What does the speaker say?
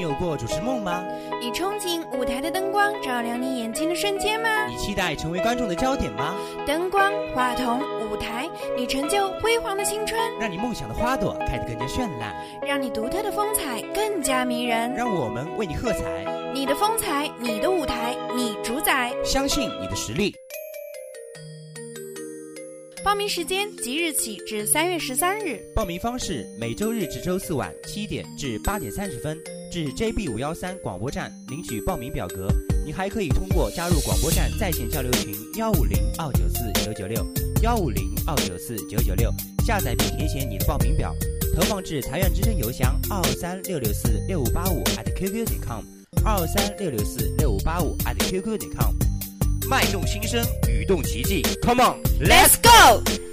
你有过主持梦吗？你憧憬舞台的灯光照亮你眼睛的瞬间吗？你期待成为观众的焦点吗？灯光、话筒、舞台，你成就辉煌的青春，让你梦想的花朵开得更加绚烂，让你独特的风采更加迷人。让我们为你喝彩！你的风采，你的舞台，你主宰。相信你的实力。报名时间即日起至三月十三日。报名方式：每周日至周四晚七点至八点三十分，至 JB 五幺三广播站领取报名表格。你还可以通过加入广播站在线交流群幺五零二九四九九六幺五零二九四九九六下载并填写你的报名表，投放至财源之声邮箱二二三六六四六五八五 @QQ 点 com 二二三六六四六五八五 @QQ 点 com。脉动心声，语动奇迹，Come on，Let's go！